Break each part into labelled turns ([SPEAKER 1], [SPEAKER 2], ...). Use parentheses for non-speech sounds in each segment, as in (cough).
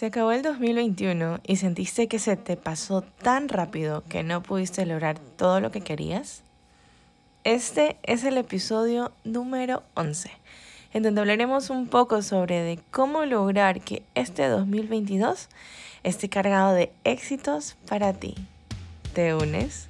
[SPEAKER 1] Se acabó el 2021 y sentiste que se te pasó tan rápido que no pudiste lograr todo lo que querías. Este es el episodio número 11, en donde hablaremos un poco sobre de cómo lograr que este 2022 esté cargado de éxitos para ti. ¿Te unes?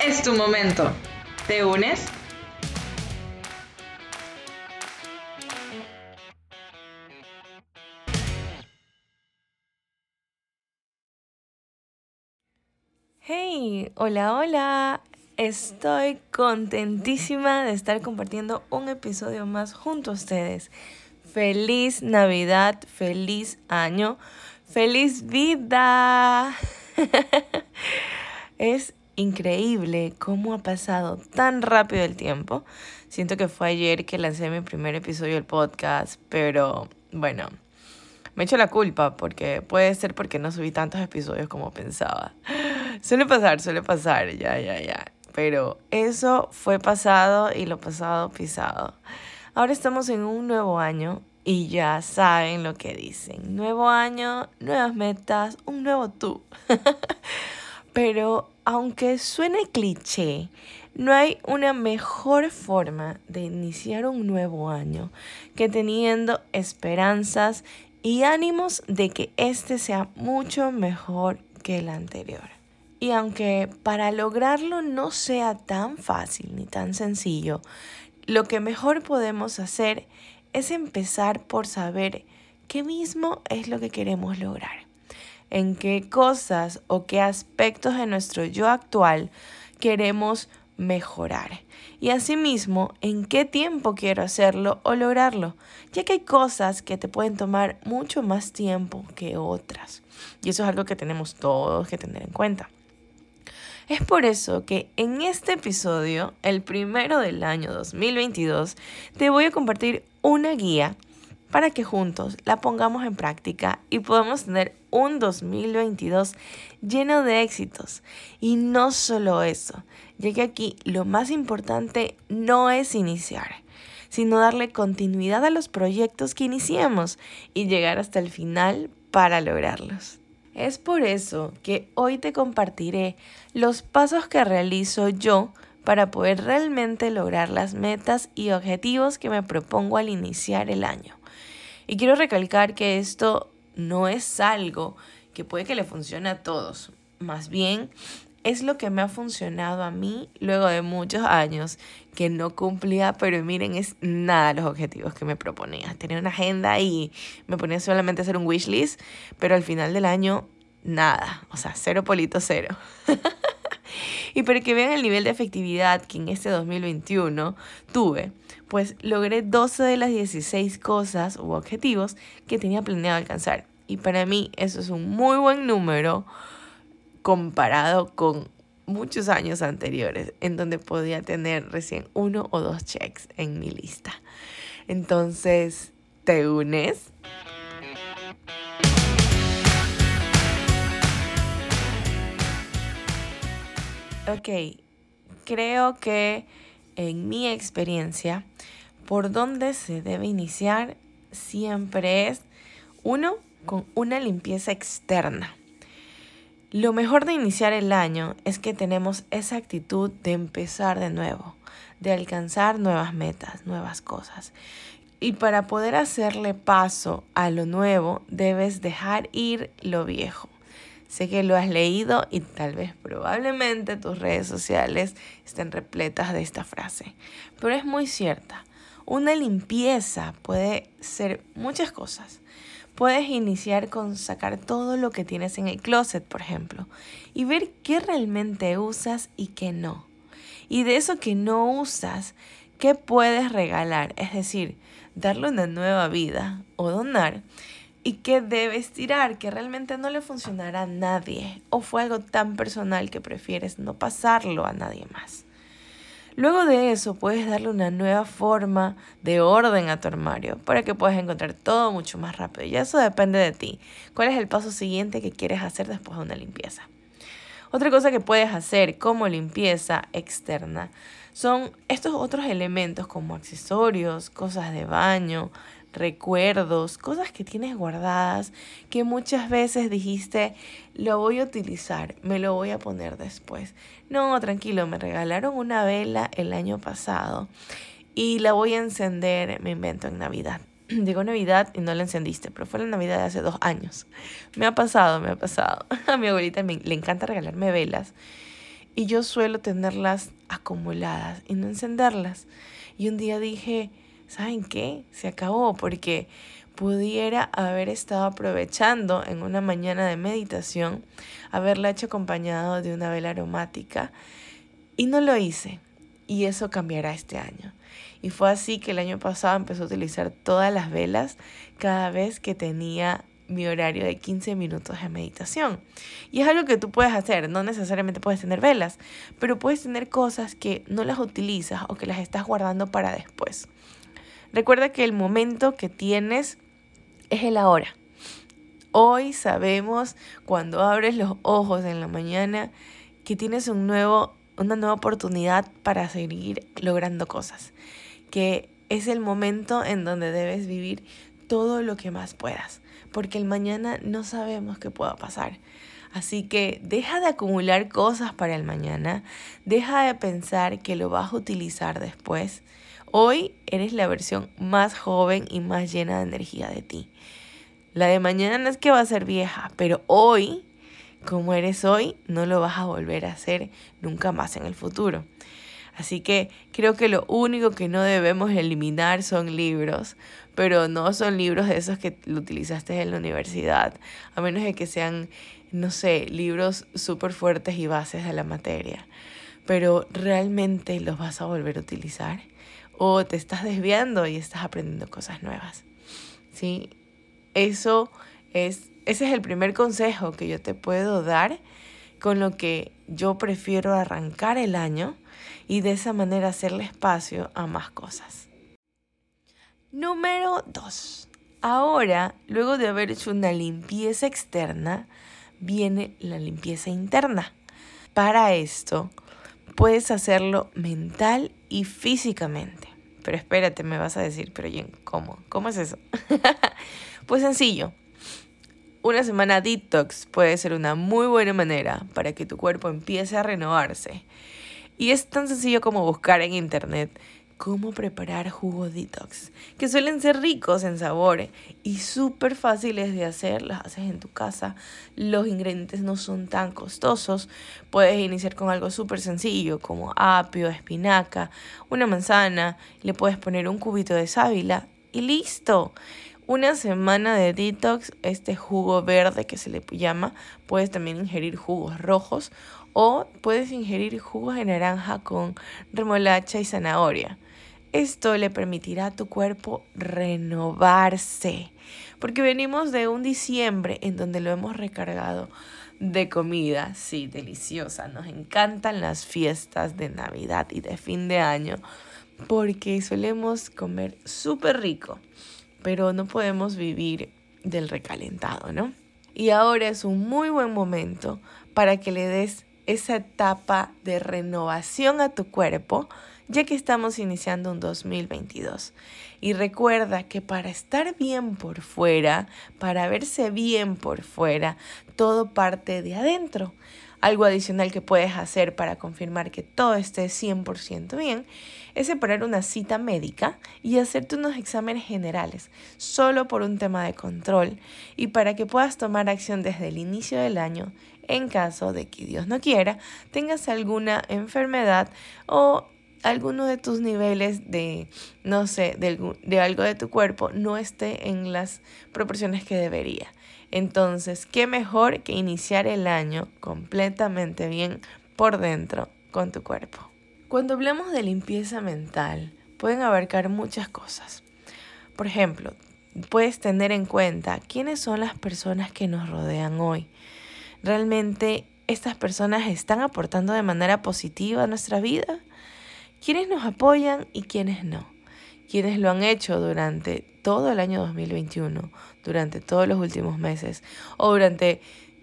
[SPEAKER 1] es tu momento. ¿Te unes? Hey, hola, hola. Estoy contentísima de estar compartiendo un episodio más junto a ustedes. Feliz Navidad, feliz año, feliz vida. (laughs) es increíble cómo ha pasado tan rápido el tiempo. Siento que fue ayer que lancé mi primer episodio del podcast, pero bueno, me echo la culpa porque puede ser porque no subí tantos episodios como pensaba. (gasps) Suele pasar, suele pasar, ya, ya, ya. Pero eso fue pasado y lo pasado pisado. Ahora estamos en un nuevo año y ya saben lo que dicen. Nuevo año, nuevas metas, un nuevo tú. (laughs) Pero aunque suene cliché, no hay una mejor forma de iniciar un nuevo año que teniendo esperanzas y ánimos de que este sea mucho mejor que el anterior. Y aunque para lograrlo no sea tan fácil ni tan sencillo, lo que mejor podemos hacer es empezar por saber qué mismo es lo que queremos lograr en qué cosas o qué aspectos de nuestro yo actual queremos mejorar. Y asimismo, en qué tiempo quiero hacerlo o lograrlo, ya que hay cosas que te pueden tomar mucho más tiempo que otras. Y eso es algo que tenemos todos que tener en cuenta. Es por eso que en este episodio, el primero del año 2022, te voy a compartir una guía para que juntos la pongamos en práctica y podamos tener un 2022 lleno de éxitos. Y no solo eso, ya que aquí lo más importante no es iniciar, sino darle continuidad a los proyectos que iniciemos y llegar hasta el final para lograrlos. Es por eso que hoy te compartiré los pasos que realizo yo para poder realmente lograr las metas y objetivos que me propongo al iniciar el año. Y quiero recalcar que esto no es algo que puede que le funcione a todos. Más bien, es lo que me ha funcionado a mí luego de muchos años que no cumplía, pero miren, es nada los objetivos que me proponía. Tenía una agenda y me ponía solamente a hacer un wish list, pero al final del año, nada. O sea, cero polito cero. (laughs) y para que vean el nivel de efectividad que en este 2021 tuve, pues logré 12 de las 16 cosas u objetivos que tenía planeado alcanzar. Y para mí eso es un muy buen número comparado con muchos años anteriores en donde podía tener recién uno o dos checks en mi lista. Entonces, ¿te unes? Ok, creo que en mi experiencia, por donde se debe iniciar siempre es, uno, con una limpieza externa. Lo mejor de iniciar el año es que tenemos esa actitud de empezar de nuevo, de alcanzar nuevas metas, nuevas cosas. Y para poder hacerle paso a lo nuevo, debes dejar ir lo viejo. Sé que lo has leído y tal vez probablemente tus redes sociales estén repletas de esta frase, pero es muy cierta. Una limpieza puede ser muchas cosas. Puedes iniciar con sacar todo lo que tienes en el closet, por ejemplo, y ver qué realmente usas y qué no. Y de eso que no usas, ¿qué puedes regalar? Es decir, darle una nueva vida o donar. ¿Y qué debes tirar? Que realmente no le funcionará a nadie. O fue algo tan personal que prefieres no pasarlo a nadie más. Luego de eso puedes darle una nueva forma de orden a tu armario para que puedas encontrar todo mucho más rápido. Y eso depende de ti. ¿Cuál es el paso siguiente que quieres hacer después de una limpieza? Otra cosa que puedes hacer como limpieza externa son estos otros elementos como accesorios, cosas de baño, recuerdos, cosas que tienes guardadas que muchas veces dijiste, lo voy a utilizar, me lo voy a poner después. No, tranquilo, me regalaron una vela el año pasado y la voy a encender, me invento, en Navidad. (clears throat) Digo Navidad y no la encendiste, pero fue la Navidad de hace dos años. Me ha pasado, me ha pasado. (laughs) A mi abuelita le encanta regalarme velas y yo suelo tenerlas acumuladas y no encenderlas. Y un día dije, ¿saben qué? Se acabó porque pudiera haber estado aprovechando en una mañana de meditación, haberla hecho acompañado de una vela aromática y no lo hice. Y eso cambiará este año. Y fue así que el año pasado empecé a utilizar todas las velas cada vez que tenía mi horario de 15 minutos de meditación. Y es algo que tú puedes hacer, no necesariamente puedes tener velas, pero puedes tener cosas que no las utilizas o que las estás guardando para después. Recuerda que el momento que tienes es el ahora. Hoy sabemos cuando abres los ojos en la mañana que tienes un nuevo, una nueva oportunidad para seguir logrando cosas. Que es el momento en donde debes vivir todo lo que más puedas. Porque el mañana no sabemos qué pueda pasar. Así que deja de acumular cosas para el mañana, deja de pensar que lo vas a utilizar después Hoy eres la versión más joven y más llena de energía de ti. La de mañana no es que va a ser vieja, pero hoy, como eres hoy, no lo vas a volver a hacer nunca más en el futuro. Así que creo que lo único que no debemos eliminar son libros, pero no son libros de esos que lo utilizaste en la universidad, a menos de que sean, no sé, libros súper fuertes y bases de la materia. Pero realmente los vas a volver a utilizar o te estás desviando y estás aprendiendo cosas nuevas. ¿Sí? Eso es, ese es el primer consejo que yo te puedo dar con lo que yo prefiero arrancar el año y de esa manera hacerle espacio a más cosas. Número 2. Ahora, luego de haber hecho una limpieza externa, viene la limpieza interna. Para esto, puedes hacerlo mental y físicamente. Pero espérate, me vas a decir, pero Jen, ¿cómo? ¿Cómo es eso? (laughs) pues sencillo. Una semana detox puede ser una muy buena manera para que tu cuerpo empiece a renovarse. Y es tan sencillo como buscar en internet cómo preparar jugo detox, que suelen ser ricos en sabor y súper fáciles de hacer, las haces en tu casa, los ingredientes no son tan costosos, puedes iniciar con algo súper sencillo como apio, espinaca, una manzana, le puedes poner un cubito de sábila y listo. Una semana de detox, este jugo verde que se le llama, puedes también ingerir jugos rojos o puedes ingerir jugos de naranja con remolacha y zanahoria. Esto le permitirá a tu cuerpo renovarse, porque venimos de un diciembre en donde lo hemos recargado de comida, sí, deliciosa. Nos encantan las fiestas de Navidad y de fin de año, porque solemos comer súper rico, pero no podemos vivir del recalentado, ¿no? Y ahora es un muy buen momento para que le des esa etapa de renovación a tu cuerpo ya que estamos iniciando un 2022. Y recuerda que para estar bien por fuera, para verse bien por fuera, todo parte de adentro. Algo adicional que puedes hacer para confirmar que todo esté 100% bien es separar una cita médica y hacerte unos exámenes generales, solo por un tema de control y para que puedas tomar acción desde el inicio del año en caso de que Dios no quiera tengas alguna enfermedad o alguno de tus niveles de, no sé, de, de, algo de tu cuerpo no esté en las proporciones que debería. Entonces, ¿qué mejor que iniciar el año completamente bien por dentro con tu cuerpo? Cuando hablamos de limpieza mental, pueden abarcar muchas cosas. Por ejemplo, puedes tener en cuenta quiénes son las personas que nos rodean hoy. ¿Realmente estas personas están aportando de manera positiva a nuestra vida? ¿Quiénes nos apoyan y quiénes no? ¿Quiénes lo han hecho durante todo el año 2021, durante todos los últimos meses o durante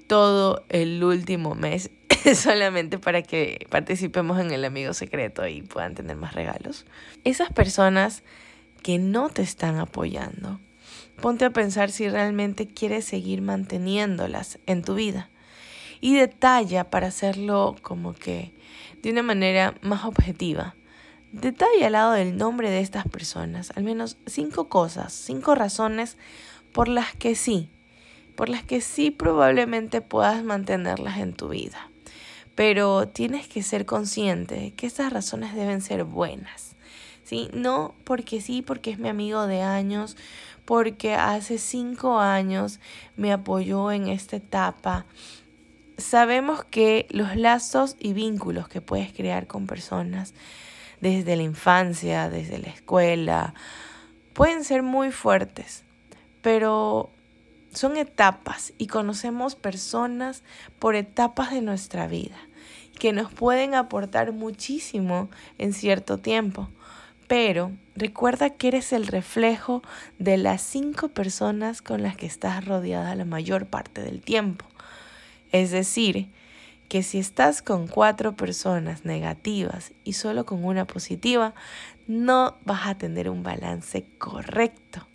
[SPEAKER 1] todo el último mes (laughs) solamente para que participemos en el amigo secreto y puedan tener más regalos. Esas personas que no te están apoyando, ponte a pensar si realmente quieres seguir manteniéndolas en tu vida. Y detalla para hacerlo como que de una manera más objetiva. Detalla al lado del nombre de estas personas al menos cinco cosas, cinco razones por las que sí, por las que sí probablemente puedas mantenerlas en tu vida. Pero tienes que ser consciente que estas razones deben ser buenas. ¿sí? No porque sí, porque es mi amigo de años, porque hace cinco años me apoyó en esta etapa. Sabemos que los lazos y vínculos que puedes crear con personas desde la infancia, desde la escuela, pueden ser muy fuertes, pero son etapas y conocemos personas por etapas de nuestra vida que nos pueden aportar muchísimo en cierto tiempo. Pero recuerda que eres el reflejo de las cinco personas con las que estás rodeada la mayor parte del tiempo. Es decir, que si estás con cuatro personas negativas y solo con una positiva, no vas a tener un balance correcto.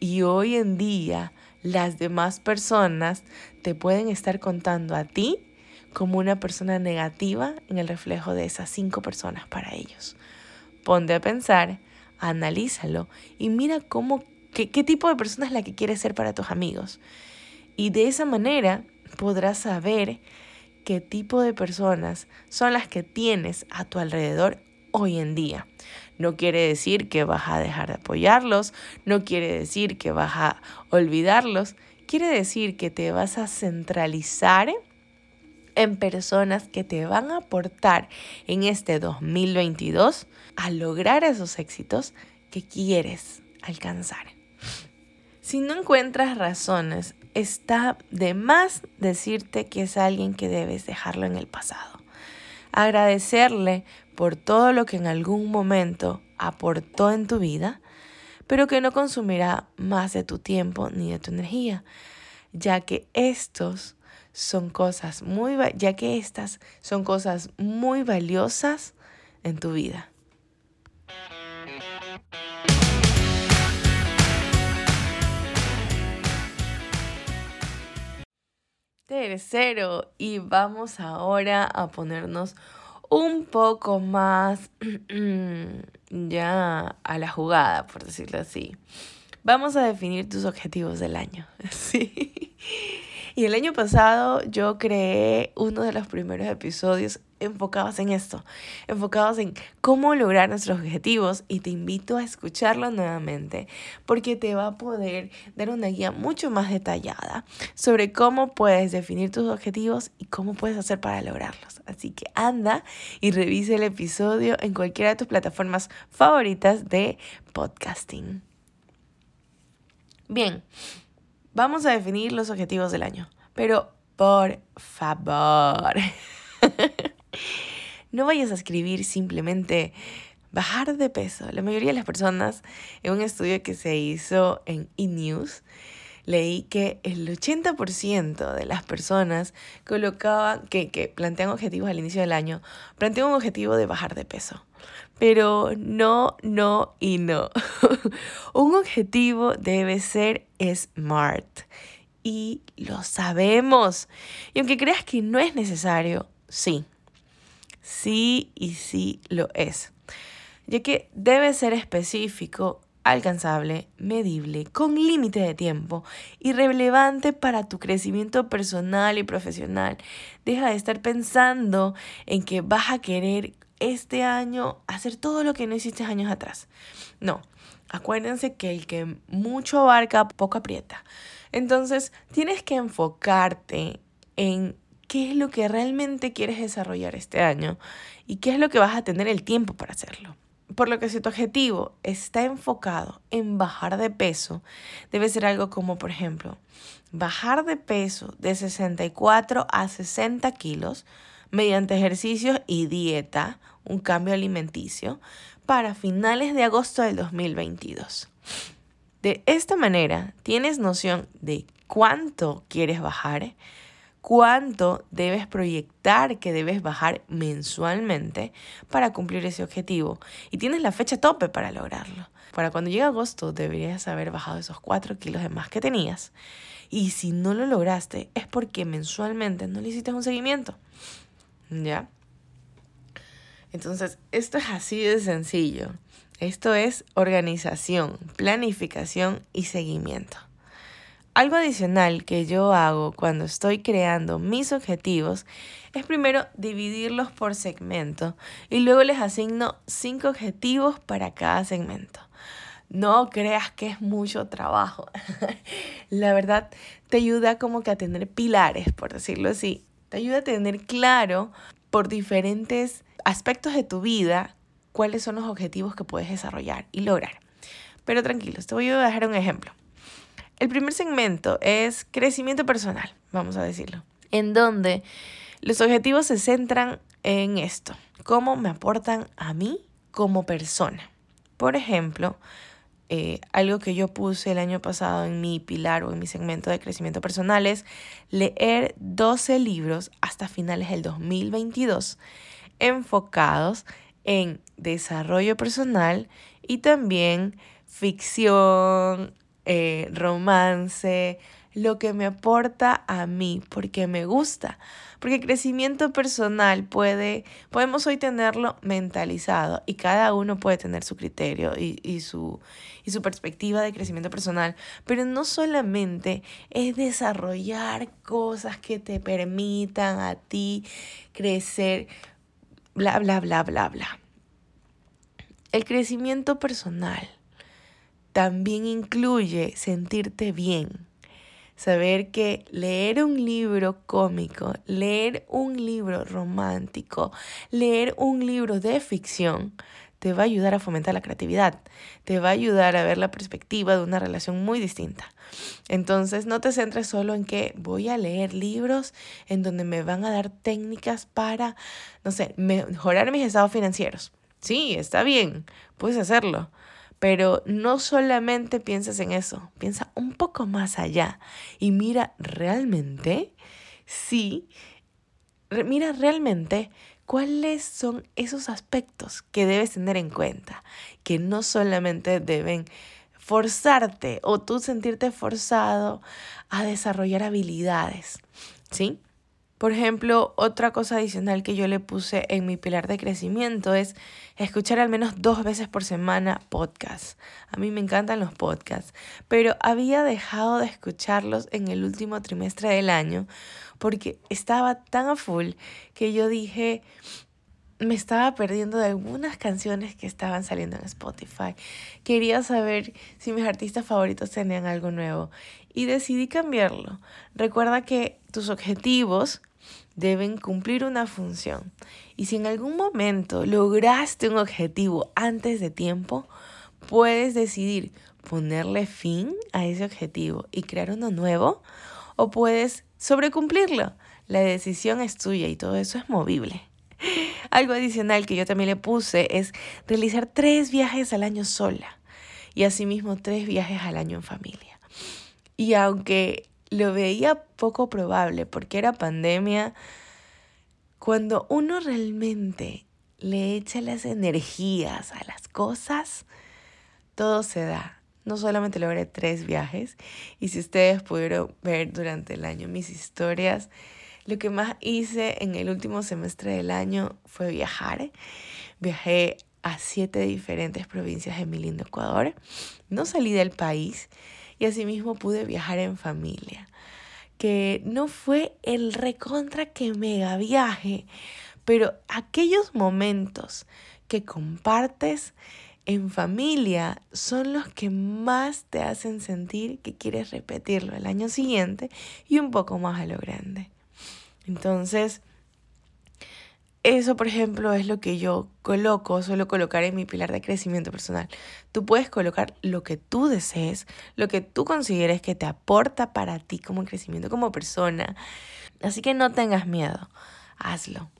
[SPEAKER 1] Y hoy en día las demás personas te pueden estar contando a ti como una persona negativa en el reflejo de esas cinco personas para ellos. Ponte a pensar, analízalo y mira cómo, qué, qué tipo de persona es la que quieres ser para tus amigos. Y de esa manera podrás saber qué tipo de personas son las que tienes a tu alrededor hoy en día. No quiere decir que vas a dejar de apoyarlos, no quiere decir que vas a olvidarlos, quiere decir que te vas a centralizar en personas que te van a aportar en este 2022 a lograr esos éxitos que quieres alcanzar. Si no encuentras razones, está de más decirte que es alguien que debes dejarlo en el pasado. Agradecerle por todo lo que en algún momento aportó en tu vida, pero que no consumirá más de tu tiempo ni de tu energía, ya que estos son cosas muy ya que estas son cosas muy valiosas en tu vida. Tercero, y vamos ahora a ponernos un poco más (clears throat) ya a la jugada, por decirlo así. Vamos a definir tus objetivos del año. (laughs) Sí. Y el año pasado yo creé uno de los primeros episodios enfocados en esto, enfocados en cómo lograr nuestros objetivos y te invito a escucharlo nuevamente porque te va a poder dar una guía mucho más detallada sobre cómo puedes definir tus objetivos y cómo puedes hacer para lograrlos. Así que anda y revise el episodio en cualquiera de tus plataformas favoritas de podcasting. Bien, vamos a definir los objetivos del año, pero por favor. (laughs) no vayas a escribir simplemente bajar de peso. La mayoría de las personas, en un estudio que se hizo en eNews, leí que el 80% de las personas colocaban, que, que plantean objetivos al inicio del año, plantean un objetivo de bajar de peso. Pero no, no y no. (laughs) un objetivo debe ser smart. Y lo sabemos. Y aunque creas que no es necesario, sí, Sí y sí lo es, ya que debe ser específico, alcanzable, medible, con límite de tiempo y relevante para tu crecimiento personal y profesional. Deja de estar pensando en que vas a querer este año hacer todo lo que no hiciste años atrás. No, acuérdense que el que mucho abarca, poco aprieta. Entonces, tienes que enfocarte en qué es lo que realmente quieres desarrollar este año y qué es lo que vas a tener el tiempo para hacerlo. Por lo que si tu objetivo está enfocado en bajar de peso, debe ser algo como, por ejemplo, bajar de peso de 64 a 60 kilos mediante ejercicios y dieta, un cambio alimenticio, para finales de agosto del 2022. De esta manera, tienes noción de cuánto quieres bajar, cuánto debes proyectar que debes bajar mensualmente para cumplir ese objetivo. Y tienes la fecha tope para lograrlo. Para cuando llegue agosto deberías haber bajado esos 4 kilos de más que tenías. Y si no lo lograste es porque mensualmente no le hiciste un seguimiento. ¿Ya? Entonces, esto es así de sencillo. Esto es organización, planificación y seguimiento. Algo adicional que yo hago cuando estoy creando mis objetivos es primero dividirlos por segmento y luego les asigno cinco objetivos para cada segmento. No creas que es mucho trabajo. (laughs) La verdad te ayuda como que a tener pilares, por decirlo así. Te ayuda a tener claro por diferentes aspectos de tu vida cuáles son los objetivos que puedes desarrollar y lograr. Pero tranquilos, te voy a dejar un ejemplo. El primer segmento es crecimiento personal, vamos a decirlo, en donde los objetivos se centran en esto, cómo me aportan a mí como persona. Por ejemplo, eh, algo que yo puse el año pasado en mi pilar o en mi segmento de crecimiento personal es leer 12 libros hasta finales del 2022 enfocados en desarrollo personal y también ficción, eh, romance, lo que me aporta a mí, porque me gusta. Porque crecimiento personal puede, podemos hoy tenerlo mentalizado y cada uno puede tener su criterio y, y, su, y su perspectiva de crecimiento personal, pero no solamente es desarrollar cosas que te permitan a ti crecer, bla, bla, bla, bla, bla. El crecimiento personal también incluye sentirte bien, saber que leer un libro cómico, leer un libro romántico, leer un libro de ficción, te va a ayudar a fomentar la creatividad, te va a ayudar a ver la perspectiva de una relación muy distinta. Entonces, no te centres solo en que voy a leer libros en donde me van a dar técnicas para, no sé, mejorar mis estados financieros. Sí, está bien, puedes hacerlo, pero no solamente pienses en eso, piensa un poco más allá y mira realmente, sí, mira realmente cuáles son esos aspectos que debes tener en cuenta, que no solamente deben forzarte o tú sentirte forzado a desarrollar habilidades, ¿sí? Por ejemplo, otra cosa adicional que yo le puse en mi pilar de crecimiento es escuchar al menos dos veces por semana podcasts. A mí me encantan los podcasts, pero había dejado de escucharlos en el último trimestre del año porque estaba tan a full que yo dije, me estaba perdiendo de algunas canciones que estaban saliendo en Spotify. Quería saber si mis artistas favoritos tenían algo nuevo y decidí cambiarlo. Recuerda que tus objetivos deben cumplir una función. Y si en algún momento lograste un objetivo antes de tiempo, puedes decidir ponerle fin a ese objetivo y crear uno nuevo o puedes sobrecumplirlo. La decisión es tuya y todo eso es movible. (laughs) Algo adicional que yo también le puse es realizar tres viajes al año sola y asimismo tres viajes al año en familia. Y aunque lo veía poco probable porque era pandemia. Cuando uno realmente le echa las energías a las cosas, todo se da. No solamente logré tres viajes, y si ustedes pudieron ver durante el año mis historias, lo que más hice en el último semestre del año fue viajar. Viajé a siete diferentes provincias de mi lindo Ecuador. No salí del país y asimismo pude viajar en familia. Que no fue el recontra que mega viaje, pero aquellos momentos que compartes en familia son los que más te hacen sentir que quieres repetirlo el año siguiente y un poco más a lo grande. Entonces, eso, por ejemplo, es lo que yo coloco, suelo colocar en mi pilar de crecimiento personal. Tú puedes colocar lo que tú desees, lo que tú consideres que te aporta para ti como crecimiento como persona. Así que no tengas miedo, hazlo.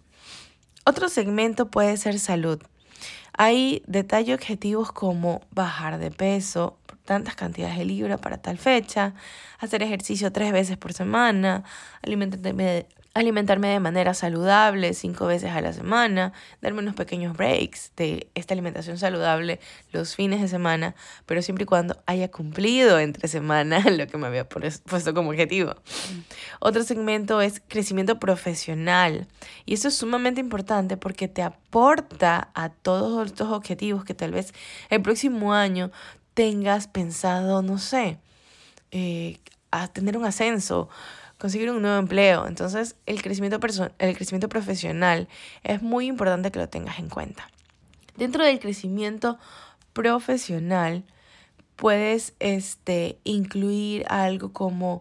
[SPEAKER 1] Otro segmento puede ser salud. Ahí detalle objetivos como bajar de peso tantas cantidades de libras para tal fecha, hacer ejercicio tres veces por semana, alimentarte, alimentarme de manera saludable cinco veces a la semana, darme unos pequeños breaks de esta alimentación saludable los fines de semana, pero siempre y cuando haya cumplido entre semana (laughs) lo que me había puesto como objetivo. Otro segmento es crecimiento profesional y eso es sumamente importante porque te aporta a todos estos objetivos que tal vez el próximo año tengas pensado, no sé, eh, a tener un ascenso conseguir un nuevo empleo. Entonces, el crecimiento, el crecimiento profesional es muy importante que lo tengas en cuenta. Dentro del crecimiento profesional, puedes este, incluir algo como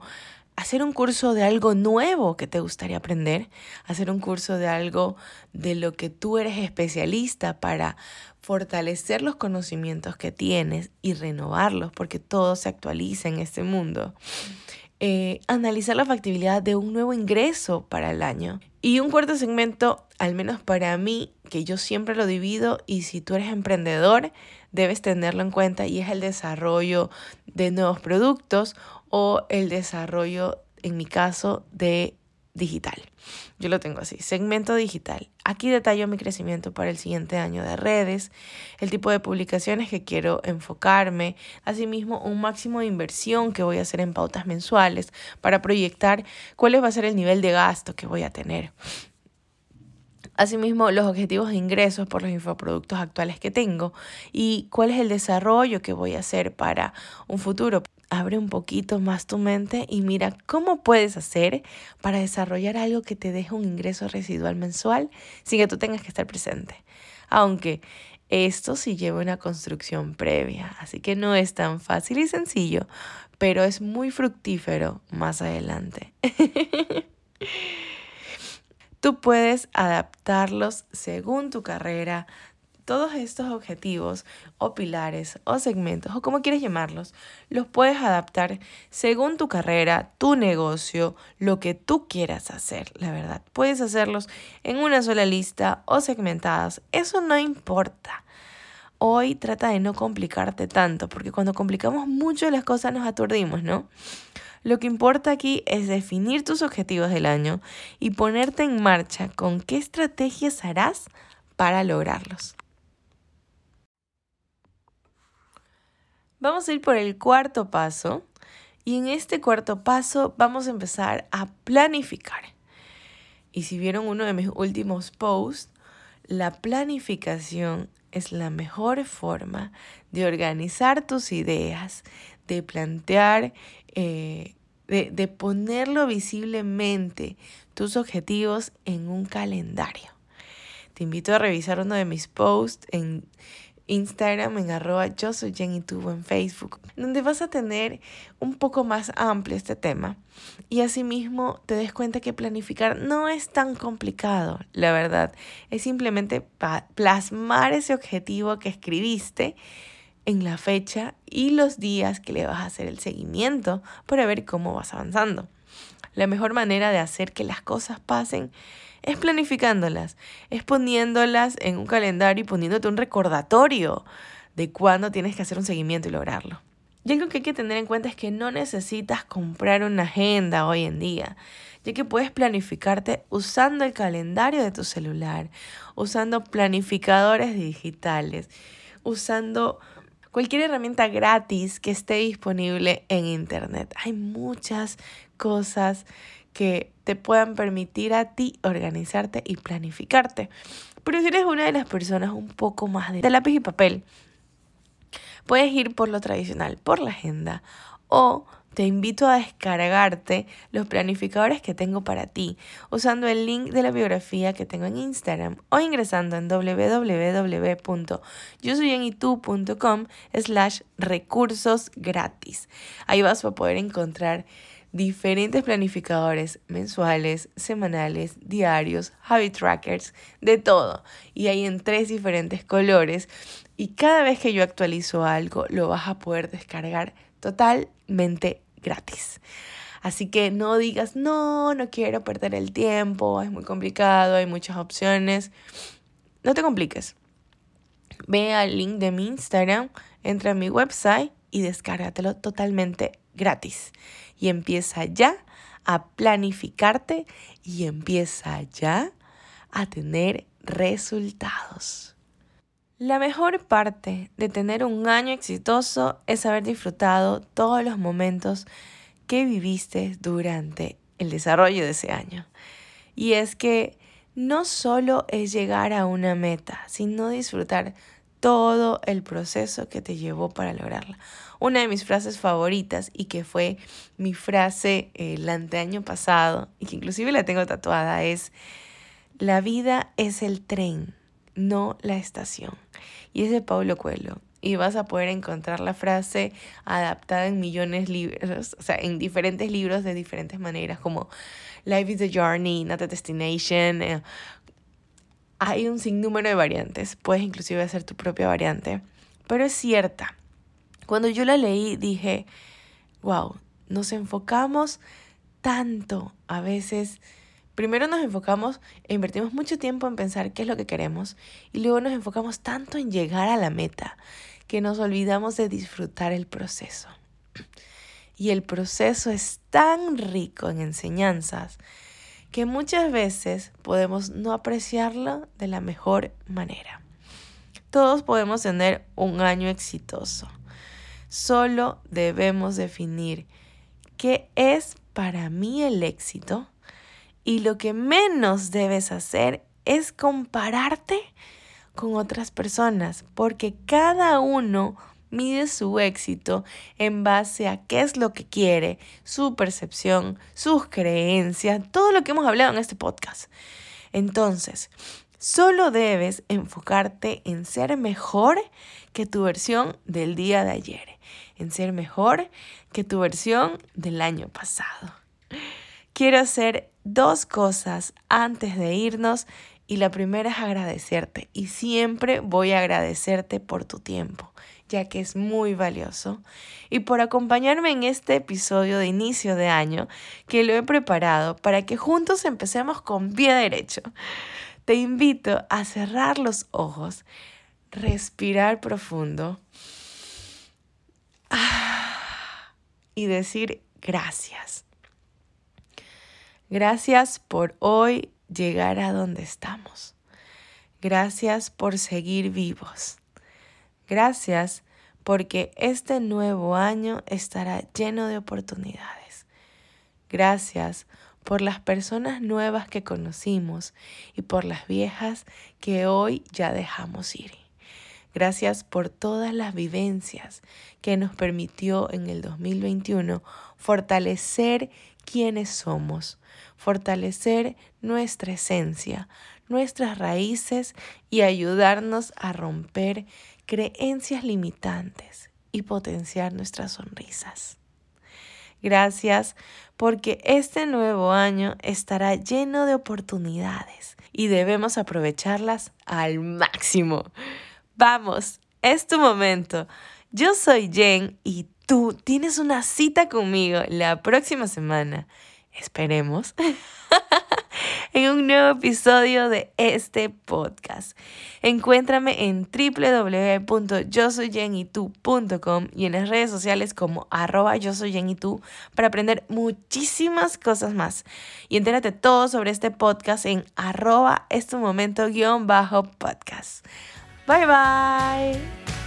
[SPEAKER 1] hacer un curso de algo nuevo que te gustaría aprender, hacer un curso de algo de lo que tú eres especialista para fortalecer los conocimientos que tienes y renovarlos, porque todo se actualiza en este mundo. Eh, analizar la factibilidad de un nuevo ingreso para el año. Y un cuarto segmento, al menos para mí, que yo siempre lo divido y si tú eres emprendedor, debes tenerlo en cuenta y es el desarrollo de nuevos productos o el desarrollo, en mi caso, de digital. Yo lo tengo así, segmento digital. Aquí detallo mi crecimiento para el siguiente año de redes, el tipo de publicaciones que quiero enfocarme, asimismo un máximo de inversión que voy a hacer en pautas mensuales para proyectar cuál va a ser el nivel de gasto que voy a tener. Asimismo, los objetivos de ingresos por los infoproductos actuales que tengo y cuál es el desarrollo que voy a hacer para un futuro abre un poquito más tu mente y mira cómo puedes hacer para desarrollar algo que te deje un ingreso residual mensual sin que tú tengas que estar presente. Aunque esto sí lleva una construcción previa, así que no es tan fácil y sencillo, pero es muy fructífero más adelante. (laughs) Tú puedes adaptarlos según tu carrera, todos estos objetivos o pilares o segmentos o como quieres llamarlos, los puedes adaptar según tu carrera, tu negocio, lo que tú quieras hacer, la verdad. Puedes hacerlos en una sola lista o segmentadas, eso no importa. Hoy trata de no complicarte tanto, porque cuando complicamos mucho las cosas nos aturdimos, ¿no? Lo que importa aquí es definir tus objetivos del año y ponerte en marcha con qué estrategias harás para lograrlos. Vamos a ir por el cuarto paso y en este cuarto paso vamos a empezar a planificar. Y si vieron uno de mis últimos posts, la planificación es la mejor forma de organizar tus ideas, de plantear, eh, de, de ponerlo visiblemente tus objetivos en un calendario. Te invito a revisar uno de mis posts en Instagram en arroba yo soy Jenny Tubo en Facebook, donde vas a tener un poco más amplio este tema y asimismo te des cuenta que planificar no es tan complicado, la verdad, es simplemente plasmar ese objetivo que escribiste en la fecha y los días que le vas a hacer el seguimiento para ver cómo vas avanzando. La mejor manera de hacer que las cosas pasen es planificándolas, es poniéndolas en un calendario y poniéndote un recordatorio de cuándo tienes que hacer un seguimiento y lograrlo. Y algo que hay que tener en cuenta es que no necesitas comprar una agenda hoy en día, ya que puedes planificarte usando el calendario de tu celular, usando planificadores digitales, usando cualquier herramienta gratis que esté disponible en Internet. Hay muchas cosas que te puedan permitir a ti organizarte y planificarte. Pero si eres una de las personas un poco más de lápiz y papel, puedes ir por lo tradicional, por la agenda o te invito a descargarte los planificadores que tengo para ti usando el link de la biografía que tengo en Instagram o ingresando en www.yosoyenitú.com slash recursos gratis. Ahí vas a poder encontrar diferentes planificadores mensuales, semanales, diarios, habit trackers, de todo. Y hay en tres diferentes colores. Y cada vez que yo actualizo algo, lo vas a poder descargar totalmente gratis. Así que no digas, no, no quiero perder el tiempo, es muy complicado, hay muchas opciones. No te compliques. Ve al link de mi Instagram, entra a mi website y descárgatelo totalmente gratis. Y empieza ya a planificarte y empieza ya a tener resultados. La mejor parte de tener un año exitoso es haber disfrutado todos los momentos que viviste durante el desarrollo de ese año. Y es que no solo es llegar a una meta, sino disfrutar todo el proceso que te llevó para lograrla. Una de mis frases favoritas y que fue mi frase el anteaño pasado y que inclusive la tengo tatuada es, la vida es el tren, no la estación. Y es de Paulo Coelho. Y vas a poder encontrar la frase adaptada en millones de libros, o sea, en diferentes libros de diferentes maneras, como Life is a Journey, not a Destination, eh, hay un sinnúmero de variantes, puedes inclusive hacer tu propia variante, pero es cierta. Cuando yo la leí dije, wow, nos enfocamos tanto a veces. Primero nos enfocamos e invertimos mucho tiempo en pensar qué es lo que queremos y luego nos enfocamos tanto en llegar a la meta que nos olvidamos de disfrutar el proceso. Y el proceso es tan rico en enseñanzas que muchas veces podemos no apreciarlo de la mejor manera. Todos podemos tener un año exitoso. Solo debemos definir qué es para mí el éxito y lo que menos debes hacer es compararte con otras personas, porque cada uno mide su éxito en base a qué es lo que quiere, su percepción, sus creencias, todo lo que hemos hablado en este podcast. Entonces, solo debes enfocarte en ser mejor que tu versión del día de ayer, en ser mejor que tu versión del año pasado. Quiero hacer dos cosas antes de irnos y la primera es agradecerte y siempre voy a agradecerte por tu tiempo ya que es muy valioso, y por acompañarme en este episodio de inicio de año que lo he preparado para que juntos empecemos con pie derecho. Te invito a cerrar los ojos, respirar profundo y decir gracias. Gracias por hoy llegar a donde estamos. Gracias por seguir vivos. Gracias porque este nuevo año estará lleno de oportunidades. Gracias por las personas nuevas que conocimos y por las viejas que hoy ya dejamos ir. Gracias por todas las vivencias que nos permitió en el 2021 fortalecer quienes somos, fortalecer nuestra esencia, nuestras raíces y ayudarnos a romper creencias limitantes y potenciar nuestras sonrisas. Gracias porque este nuevo año estará lleno de oportunidades y debemos aprovecharlas al máximo. Vamos, es tu momento. Yo soy Jen y tú tienes una cita conmigo la próxima semana. Esperemos. (laughs) en un nuevo episodio de este podcast. Encuéntrame en www.yosoyenitu.com y en las redes sociales como arroba yo soy para aprender muchísimas cosas más. Y entérate todo sobre este podcast en arroba este momento guion bajo podcast. Bye bye.